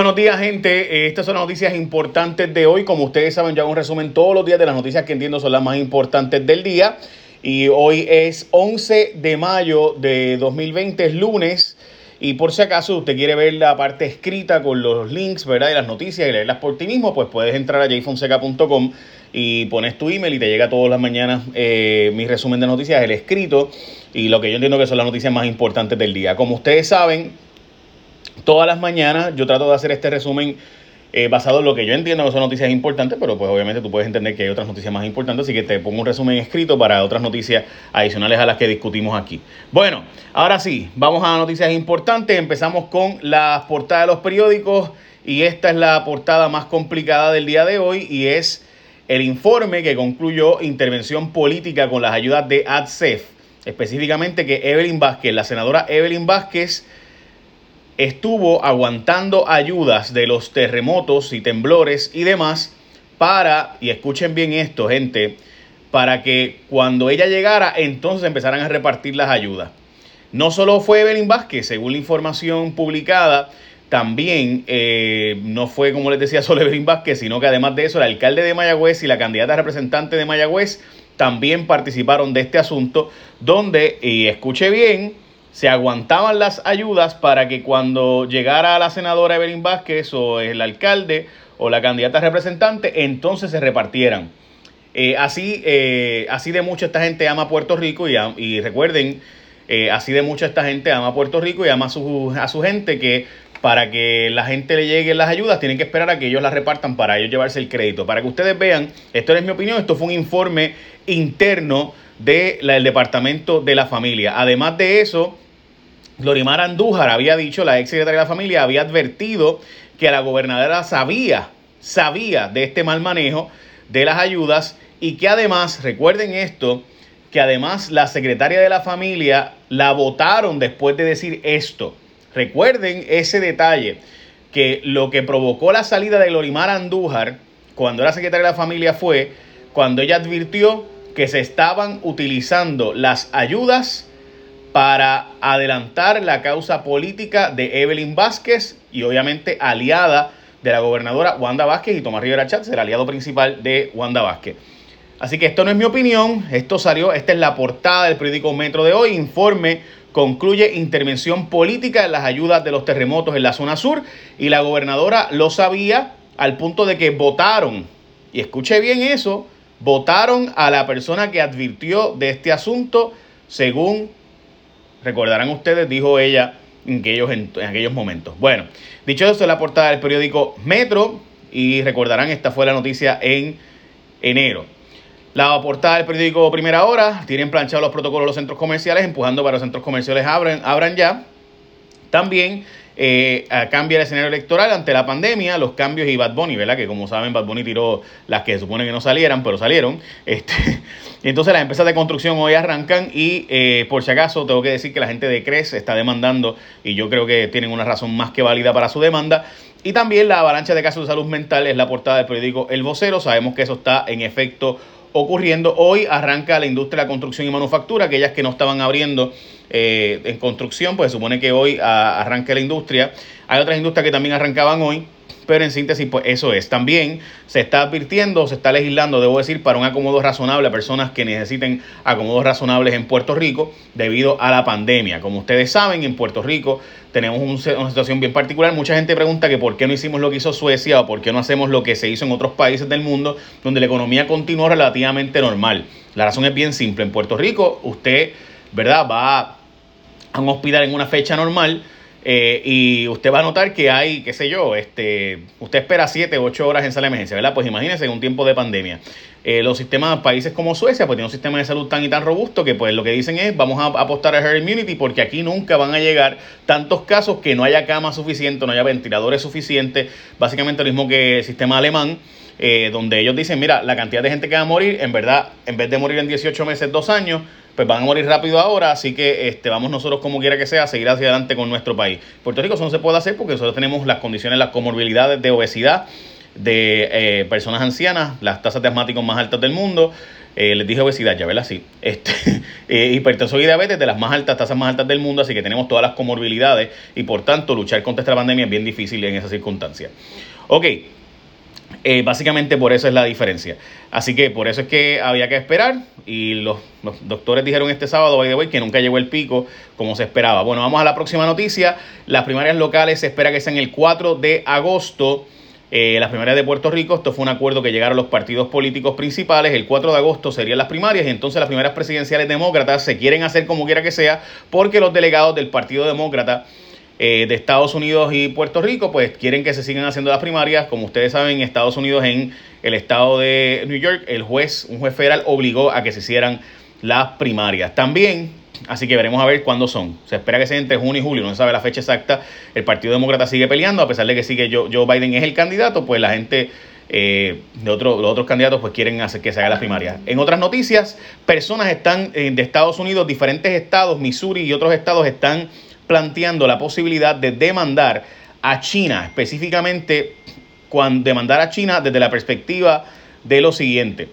Buenos días, gente. Eh, estas son las noticias importantes de hoy. Como ustedes saben, yo hago un resumen todos los días de las noticias que entiendo son las más importantes del día. Y hoy es 11 de mayo de 2020, es lunes. Y por si acaso usted quiere ver la parte escrita con los links, ¿verdad? De las noticias y leerlas por ti mismo, pues puedes entrar a jfonseca.com y pones tu email y te llega todas las mañanas eh, mi resumen de noticias, el escrito y lo que yo entiendo que son las noticias más importantes del día. Como ustedes saben, Todas las mañanas yo trato de hacer este resumen eh, basado en lo que yo entiendo que son noticias importantes, pero pues obviamente tú puedes entender que hay otras noticias más importantes, así que te pongo un resumen escrito para otras noticias adicionales a las que discutimos aquí. Bueno, ahora sí, vamos a noticias importantes. Empezamos con las portadas de los periódicos y esta es la portada más complicada del día de hoy y es el informe que concluyó intervención política con las ayudas de ADSEF, específicamente que Evelyn Vázquez, la senadora Evelyn Vázquez, estuvo aguantando ayudas de los terremotos y temblores y demás para, y escuchen bien esto gente, para que cuando ella llegara entonces empezaran a repartir las ayudas. No solo fue Evelyn Vázquez, según la información publicada, también eh, no fue, como les decía, solo Evelyn Vázquez, sino que además de eso, el alcalde de Mayagüez y la candidata representante de Mayagüez también participaron de este asunto, donde, y escuche bien, se aguantaban las ayudas para que cuando llegara la senadora Evelyn Vázquez o el alcalde o la candidata representante, entonces se repartieran. Eh, así, eh, así de mucho esta gente ama Puerto Rico y, recuerden, eh, así de mucho esta gente ama Puerto Rico y ama a a su gente que para que la gente le lleguen las ayudas tienen que esperar a que ellos las repartan para ellos llevarse el crédito. Para que ustedes vean, esto es mi opinión, esto fue un informe interno del Departamento de la Familia. Además de eso, Glorimar Andújar había dicho, la ex secretaria de la familia, había advertido que la gobernadora sabía, sabía de este mal manejo de las ayudas y que además, recuerden esto, que además la secretaria de la familia la votaron después de decir esto. Recuerden ese detalle, que lo que provocó la salida de Glorimar Andújar cuando era secretaria de la familia fue cuando ella advirtió que se estaban utilizando las ayudas para adelantar la causa política de Evelyn Vázquez y obviamente aliada de la gobernadora Wanda Vázquez y Tomás Rivera Chávez, el aliado principal de Wanda Vázquez. Así que esto no es mi opinión, esto salió, esta es la portada del periódico Metro de hoy, informe concluye intervención política en las ayudas de los terremotos en la zona sur y la gobernadora lo sabía al punto de que votaron, y escuche bien eso, votaron a la persona que advirtió de este asunto según recordarán ustedes, dijo ella en aquellos, en, aquellos momentos. Bueno, dicho eso, la portada del periódico Metro y recordarán, esta fue la noticia en enero. La portada del periódico Primera Hora, tienen planchados los protocolos de los centros comerciales, empujando para los centros comerciales abran, abran ya. También eh, cambia el escenario electoral ante la pandemia, los cambios y Bad Bunny, ¿verdad? Que como saben, Bad Bunny tiró las que se supone que no salieran, pero salieron. Este, entonces las empresas de construcción hoy arrancan y eh, por si acaso tengo que decir que la gente de CRES está demandando y yo creo que tienen una razón más que válida para su demanda. Y también la avalancha de casos de salud mental es la portada del periódico El Vocero. Sabemos que eso está en efecto ocurriendo. Hoy arranca la industria de la construcción y manufactura, aquellas que no estaban abriendo eh, en construcción, pues se supone que hoy arranca la industria. Hay otras industrias que también arrancaban hoy, pero en síntesis, pues eso es. También se está advirtiendo, se está legislando, debo decir, para un acomodo razonable a personas que necesiten acomodos razonables en Puerto Rico debido a la pandemia. Como ustedes saben, en Puerto Rico tenemos una situación bien particular. Mucha gente pregunta que por qué no hicimos lo que hizo Suecia o por qué no hacemos lo que se hizo en otros países del mundo donde la economía continúa relativamente normal. La razón es bien simple. En Puerto Rico, usted, ¿verdad? Va a un hospital en una fecha normal eh, y usted va a notar que hay, qué sé yo, este, usted espera 7 o 8 horas en sala de emergencia, ¿verdad? Pues imagínese en un tiempo de pandemia. Eh, los sistemas, países como Suecia, pues tienen un sistema de salud tan y tan robusto que pues lo que dicen es vamos a apostar a herd immunity porque aquí nunca van a llegar tantos casos que no haya cama suficiente, no haya ventiladores suficientes, básicamente lo mismo que el sistema alemán. Eh, donde ellos dicen, mira, la cantidad de gente que va a morir, en verdad, en vez de morir en 18 meses, 2 años, pues van a morir rápido ahora, así que este, vamos nosotros como quiera que sea a seguir hacia adelante con nuestro país. Puerto Rico eso no se puede hacer porque nosotros tenemos las condiciones, las comorbilidades de obesidad, de eh, personas ancianas, las tasas de asmáticos más altas del mundo. Eh, les dije obesidad, ya verla así. Este, eh, hipertensión y diabetes de las más altas, tasas más altas del mundo, así que tenemos todas las comorbilidades y por tanto luchar contra esta pandemia es bien difícil en esas circunstancias. Ok, eh, básicamente por eso es la diferencia. Así que por eso es que había que esperar y los, doctores dijeron este sábado, by the way, que nunca llegó el pico como se esperaba. Bueno, vamos a la próxima noticia. Las primarias locales se espera que sean el 4 de agosto. Eh, las primarias de Puerto Rico, esto fue un acuerdo que llegaron los partidos políticos principales. El 4 de agosto serían las primarias y entonces las primarias presidenciales demócratas se quieren hacer como quiera que sea porque los delegados del Partido Demócrata eh, de Estados Unidos y Puerto Rico, pues quieren que se sigan haciendo las primarias. Como ustedes saben, en Estados Unidos, en el estado de New York, el juez, un juez federal, obligó a que se hicieran las primarias. También, así que veremos a ver cuándo son. Se espera que sea entre junio y julio, no se sabe la fecha exacta. El Partido Demócrata sigue peleando, a pesar de que sigue Joe, Biden es el candidato, pues la gente eh, de otro, los otros candidatos pues quieren hacer que se haga las primarias. En otras noticias, personas están eh, de Estados Unidos, diferentes estados, Missouri y otros estados están planteando la posibilidad de demandar a China, específicamente cuando demandar a China desde la perspectiva de lo siguiente.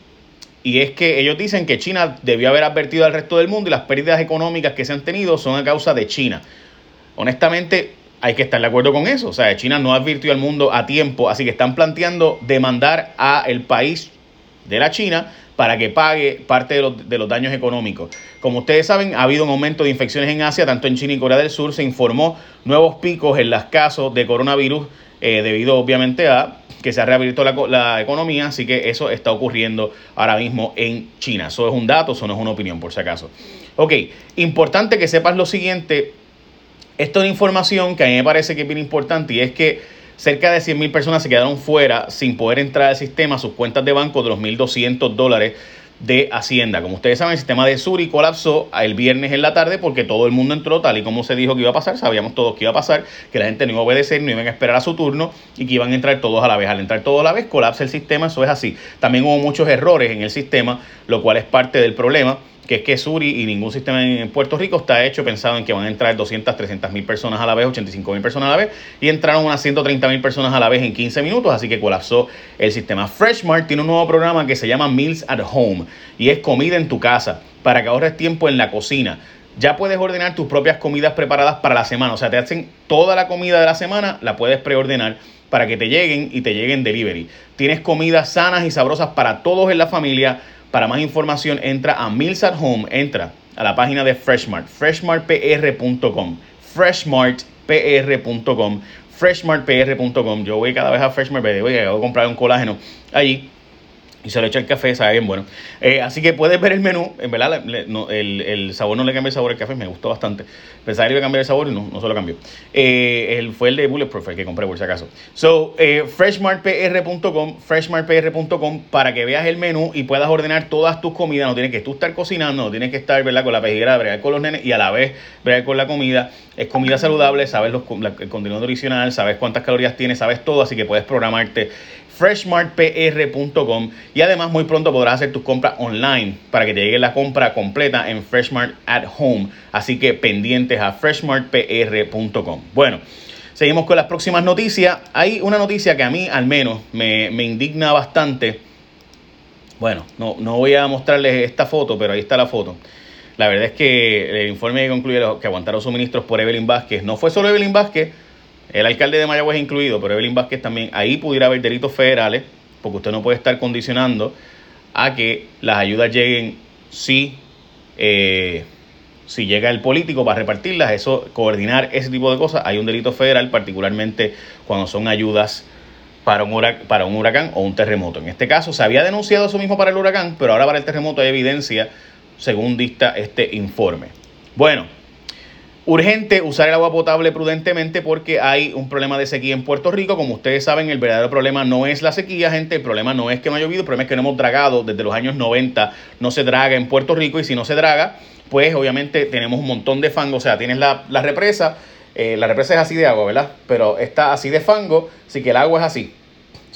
Y es que ellos dicen que China debió haber advertido al resto del mundo y las pérdidas económicas que se han tenido son a causa de China. Honestamente, hay que estar de acuerdo con eso. O sea, China no advirtió al mundo a tiempo, así que están planteando demandar a el país de la China para que pague parte de los, daños económicos. Como ustedes saben, ha habido un aumento de infecciones en Asia, tanto en China y Corea del Sur. Se informó nuevos picos en los casos de coronavirus eh, debido obviamente a que se ha reabierto la, economía, así que eso está ocurriendo ahora mismo en China. Eso es un dato, eso no es una opinión por si acaso. Ok, importante que sepas lo siguiente, esto es una información que a mí me parece que es bien importante y es que cerca de 100.000 personas se quedaron fuera sin poder entrar al sistema, sus cuentas de banco de los 1.200 dólares de Hacienda. Como ustedes saben, el sistema de Suri colapsó el viernes en la tarde porque todo el mundo entró tal y como se dijo que iba a pasar. Sabíamos todos que iba a pasar, que la gente no iba a obedecer, no iban a esperar a su turno y que iban a entrar todos a la vez. Al entrar todos a la vez, colapsa el sistema, eso es así. También hubo muchos errores en el sistema, lo cual es parte del problema que es que Suri y ningún sistema en Puerto Rico está hecho pensado en que van a entrar 200, 300 mil personas a la vez, 85 mil personas a la vez, y entraron unas 130 mil personas a la vez en 15 minutos, así que colapsó el sistema. Freshmart tiene un nuevo programa que se llama Meals at Home y es comida en tu casa para que ahorres tiempo en la cocina. Ya puedes ordenar tus propias comidas preparadas para la semana, o sea, te hacen toda la comida de la semana, la puedes preordenar para que te lleguen y te lleguen delivery. Tienes comidas sanas y sabrosas para todos en la familia para más información entra a Meals at Home, entra a la página de Freshmart, freshmartpr.com, freshmartpr.com, freshmartpr.com. Yo voy cada vez a Freshmart, voy a comprar un colágeno allí y se lo echa el café, sabe bien bueno. Eh, así que puedes ver el menú, en verdad el, sabor no le cambia el sabor al café, me gustó bastante. Pensaba que iba a cambiar el sabor y no, no se lo cambió. Eh, fue el de Bulletproof, el que compré por si acaso. So, eh, freshmartpr.com, freshmartpr.com para que veas el menú y puedas ordenar todas tus comidas. No tienes que tú estar cocinando, no tienes que estar ¿verdad? con la pejiguera, bregar con los nenes y a la vez bregar con la comida. Es comida saludable, sabes los, el contenido nutricional, sabes cuántas calorías tiene, sabes todo, así que puedes programarte freshmartpr.com y además muy pronto podrás hacer tus compras online para que te llegue la compra completa en Freshmart at Home. Así que pendientes a freshmartpr.com. Bueno, seguimos con las próximas noticias. Hay una noticia que a mí al menos me, indigna bastante. Bueno, no, no voy a mostrarles esta foto, pero ahí está la foto. La verdad es que el informe concluye que aguantaron suministros por Evelyn Vázquez no fue solo Evelyn Vázquez, el alcalde de Mayagüez incluido, pero Evelyn Vázquez también, ahí pudiera haber delitos federales, porque usted no puede estar condicionando a que las ayudas lleguen si, eh, si llega el político para repartirlas, eso, coordinar ese tipo de cosas, hay un delito federal, particularmente cuando son ayudas para un, huracán, para un huracán o un terremoto. En este caso se había denunciado eso mismo para el huracán, pero ahora para el terremoto hay evidencia, según dicta este informe. Bueno, Urgente usar el agua potable prudentemente porque hay un problema de sequía en Puerto Rico. Como ustedes saben, el verdadero problema no es la sequía, gente. El problema no es que no ha llovido, el problema es que no hemos dragado desde los años 90. No se draga en Puerto Rico y si no se draga, pues obviamente tenemos un montón de fango. O sea, tienes la, represa, eh, la represa es así de agua, ¿verdad? Pero está así de fango, así que el agua es así.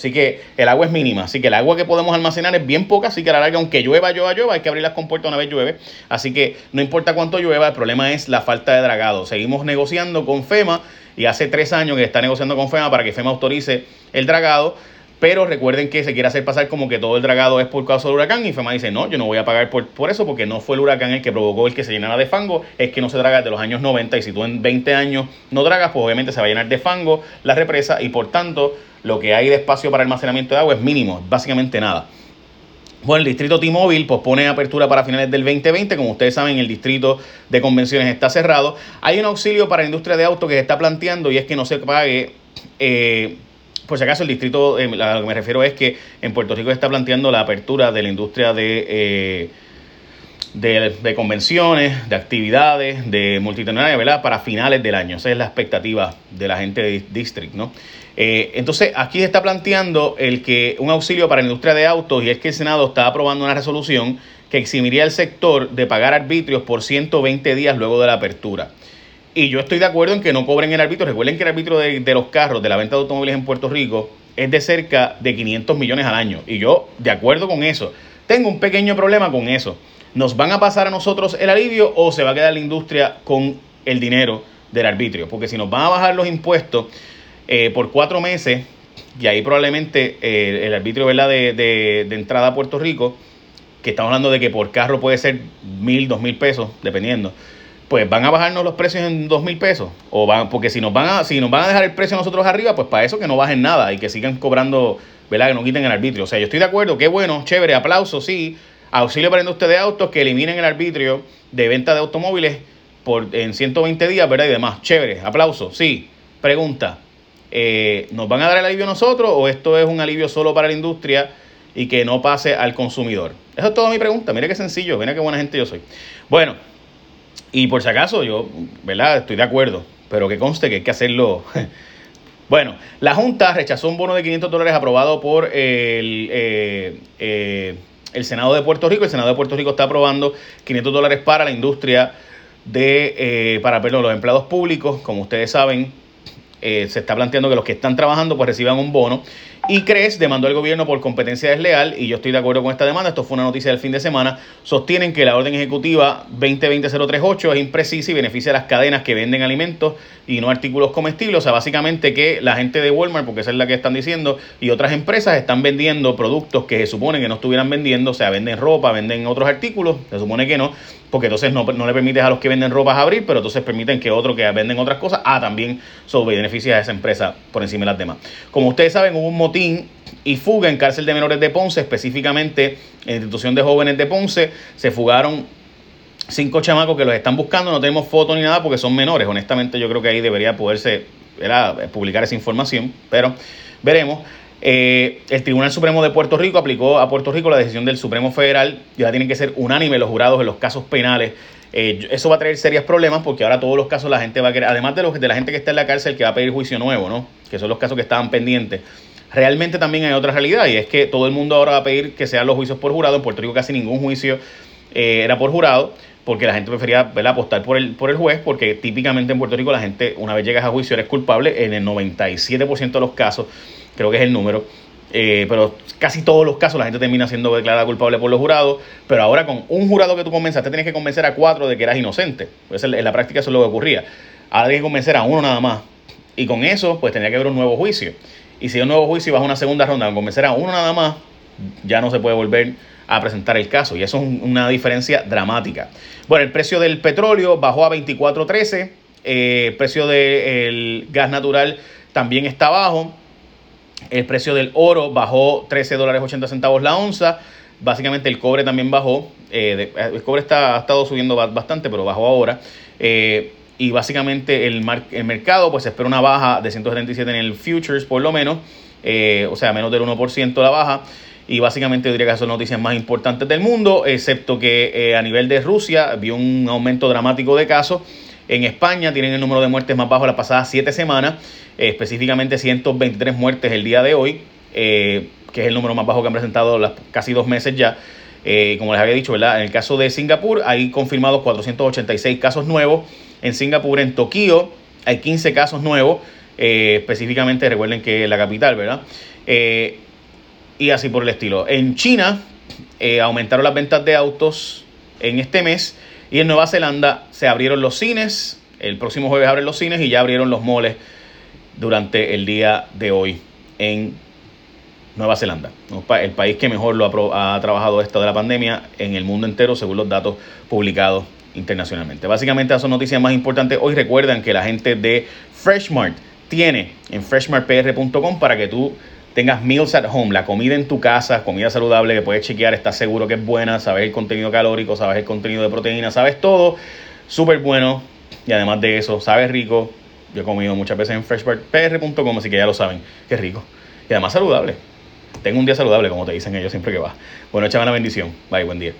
Así que el agua es mínima. Así que el agua que podemos almacenar es bien poca. Así que a la larga, aunque llueva, llueva, llueva, hay que abrir las compuertas una vez llueve. Así que no importa cuánto llueva, el problema es la falta de dragado. Seguimos negociando con FEMA y hace tres años que está negociando con FEMA para que FEMA autorice el dragado. Pero recuerden que se quiere hacer pasar como que todo el dragado es por causa del huracán. Y FEMA dice, no, yo no voy a pagar por, por eso porque no fue el huracán el que provocó el que se llenara de fango. Es que no se draga desde los años 90 y si tú en 20 años no dragas, pues obviamente se va a llenar de fango la represa y por tanto lo que hay de espacio para almacenamiento de agua es mínimo, básicamente nada. Bueno, el distrito T-Mobile pospone apertura para finales del 2020. Como ustedes saben, el distrito de convenciones está cerrado. Hay un auxilio para la industria de autos que se está planteando y es que no se pague eh, por si acaso el distrito, eh, a lo que me refiero es que en Puerto Rico está planteando la apertura de la industria de, eh, de, convenciones, de actividades, de multitudinaria, ¿verdad? Para finales del año. Esa es la expectativa de la gente de District, ¿no? Eh, entonces, aquí se está planteando el que un auxilio para la industria de autos y es que el Senado está aprobando una resolución que eximiría al sector de pagar arbitrios por 120 días luego de la apertura. Y yo estoy de acuerdo en que no cobren el arbitrio. Recuerden que el arbitrio de, los carros, de la venta de automóviles en Puerto Rico, es de cerca de 500 millones al año. Y yo, de acuerdo con eso, tengo un pequeño problema con eso. ¿Nos van a pasar a nosotros el alivio o se va a quedar la industria con el dinero del arbitrio? Porque si nos van a bajar los impuestos eh, por cuatro meses, y ahí probablemente eh, el arbitrio ¿verdad? De, de, de entrada a Puerto Rico, que estamos hablando de que por carro puede ser mil, dos mil pesos, dependiendo pues van a bajarnos los precios en dos mil pesos. O van, porque si nos van a, si nos van a dejar el precio nosotros arriba, pues para eso que no bajen nada y que sigan cobrando, ¿verdad? Que no quiten el arbitrio. O sea, yo estoy de acuerdo, qué bueno, chévere, aplauso, sí. Auxilio para industria de autos que eliminen el arbitrio de venta de automóviles por, en 120 días, ¿verdad? Y demás. Chévere, aplauso, sí. Pregunta, eh, ¿nos van a dar el alivio nosotros o esto es un alivio solo para la industria y que no pase al consumidor? Esa es toda mi pregunta. Mire qué sencillo, mira qué buena gente yo soy. Bueno. Y por si acaso, yo, ¿verdad? Estoy de acuerdo, pero que conste que hay que hacerlo. bueno, la Junta rechazó un bono de 500 dólares aprobado por el, eh, eh, el Senado de Puerto Rico. El Senado de Puerto Rico está aprobando 500 dólares para la industria de, eh, para perdón, los empleados públicos. Como ustedes saben, se está planteando que los que están trabajando pues reciban un bono. Y CRES demandó al gobierno por competencia desleal, y yo estoy de acuerdo con esta demanda, esto fue una noticia del fin de semana, sostienen que la orden ejecutiva 2020-038 es imprecisa y beneficia a las cadenas que venden alimentos y no artículos comestibles, o sea, básicamente que la gente de Walmart, porque esa es la que están diciendo, y otras empresas están vendiendo productos que se supone que no estuvieran vendiendo, o sea, venden ropa, venden otros artículos, se supone que no, porque entonces no, no le permites a los que venden ropas abrir, pero entonces permiten que otros que venden otras cosas, ah, también sobre beneficia a esa empresa por encima de las demás. Como ustedes saben, hubo un motín y fuga en cárcel de menores de Ponce, específicamente en institución de jóvenes de Ponce, se fugaron cinco chamacos que los están buscando, no tenemos fotos ni nada porque son menores, honestamente yo creo que ahí debería poderse publicar esa información, pero veremos. Eh, el Tribunal Supremo de Puerto Rico aplicó a Puerto Rico la decisión del Supremo Federal, ya tienen que ser unánime los jurados en los casos penales. Eh, eso va a traer serios problemas porque ahora todos los casos la gente va a querer, además de, los, de la gente que está en la cárcel que va a pedir juicio nuevo, ¿no? Que son los casos que estaban pendientes. Realmente también hay otra realidad y es que todo el mundo ahora va a pedir que sean los juicios por jurado. En Puerto Rico casi ningún juicio eh, era por jurado porque la gente prefería apostar por el, por el juez, porque típicamente en Puerto Rico la gente, una vez llegas a juicio, eres culpable en el 97% de los casos creo que es el número. Eh, pero casi todos los casos la gente termina siendo declarada culpable por los jurados, pero ahora con un jurado que tú convenzaste tienes que convencer a cuatro de que eras inocente. Pues en la práctica eso es lo que ocurría. Ahora tienes que convencer a uno nada más. Y con eso, pues tendría que haber un nuevo juicio. Y si hay un nuevo juicio y vas a una segunda ronda con convencer a uno nada más, ya no se puede volver a presentar el caso. Y eso es una diferencia dramática. Bueno, el precio del petróleo bajó a 24.13. Eh, el precio del gas natural también está bajo. El precio del oro bajó 13 dólares 80 centavos la onza. Básicamente el cobre también bajó. Eh, el cobre está, ha estado subiendo bastante, pero bajó ahora. Eh, y básicamente el, el mercado pues espera una baja de 177 en el futures por lo menos. Eh, o sea, menos del 1% la baja. Y básicamente diría que son noticias más importantes del mundo, excepto que a nivel de Rusia vio un aumento dramático de casos. En España tienen el número de muertes más bajo las pasadas 7 semanas. Eh, específicamente 123 muertes el día de hoy, eh, que es el número más bajo que han presentado las casi dos meses ya. Eh, como les había dicho, ¿verdad? En el caso de Singapur hay confirmados 486 casos nuevos. En Singapur, en Tokio, hay 15 casos nuevos. específicamente, recuerden que es la capital, ¿verdad? y así por el estilo. En China aumentaron las ventas de autos en este mes. Y en Nueva Zelanda se abrieron los cines. El próximo jueves abren los cines y ya abrieron los moles durante el día de hoy en Nueva Zelanda, el país que mejor lo ha, trabajado esto de la pandemia en el mundo entero según los datos publicados internacionalmente. Básicamente esas son noticias más importantes. Hoy recuerdan que la gente de Freshmart tiene en freshmartpr.com para que tú tengas meals at home, la comida en tu casa, comida saludable que puedes chequear, estás seguro que es buena, sabes el contenido calórico, sabes el contenido de proteína, sabes todo, súper bueno y además de eso, sabes rico. Yo he comido muchas veces en freshmartpr.com, así que ya lo saben, que rico y además saludable. Tengo un día saludable, como te dicen ellos siempre que vas. Bueno, échame la bendición. Bye, buen día.